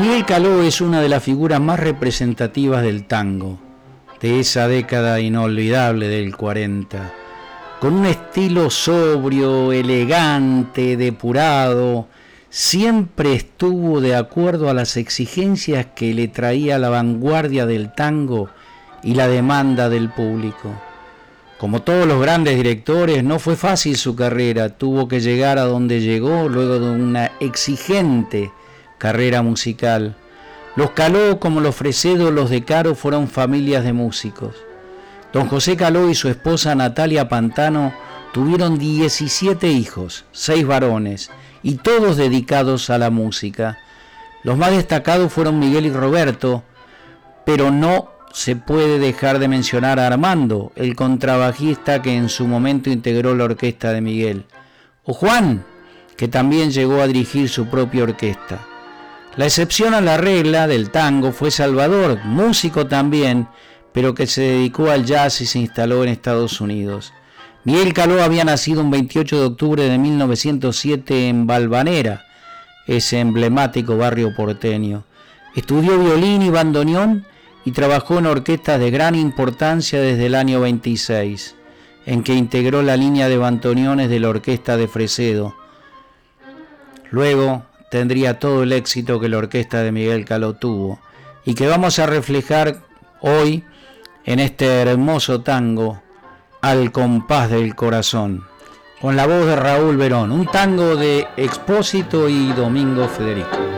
Miguel Caló es una de las figuras más representativas del tango, de esa década inolvidable del 40, con un estilo sobrio, elegante, depurado, siempre estuvo de acuerdo a las exigencias que le traía la vanguardia del tango y la demanda del público. Como todos los grandes directores, no fue fácil su carrera, tuvo que llegar a donde llegó luego de una exigente carrera musical. Los Caló, como los Fresedo, los de Caro, fueron familias de músicos. Don José Caló y su esposa Natalia Pantano tuvieron 17 hijos, 6 varones, y todos dedicados a la música. Los más destacados fueron Miguel y Roberto, pero no se puede dejar de mencionar a Armando, el contrabajista que en su momento integró la orquesta de Miguel, o Juan, que también llegó a dirigir su propia orquesta. La excepción a la regla del tango fue Salvador, músico también, pero que se dedicó al jazz y se instaló en Estados Unidos. Miguel Caló había nacido un 28 de octubre de 1907 en Balvanera, ese emblemático barrio porteño. Estudió violín y bandoneón y trabajó en orquestas de gran importancia desde el año 26, en que integró la línea de bandoneones de la orquesta de Fresedo. Luego tendría todo el éxito que la orquesta de Miguel Caló tuvo y que vamos a reflejar hoy en este hermoso tango al compás del corazón, con la voz de Raúl Verón, un tango de Expósito y Domingo Federico.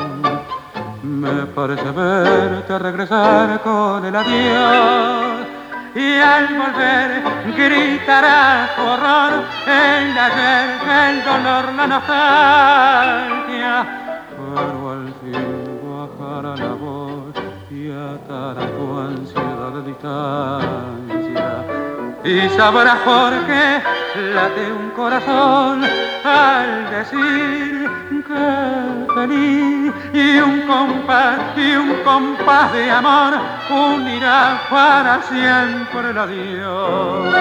Me parece verte regresar con el adiós y al volver gritará horror el ayer, el dolor, la nostalgia. Pero al fin bajará la voz y atará tu ansiedad de distancia y sabrás por qué late un corazón al decir que y un compás y un compás de amor unirá para siempre el adiós.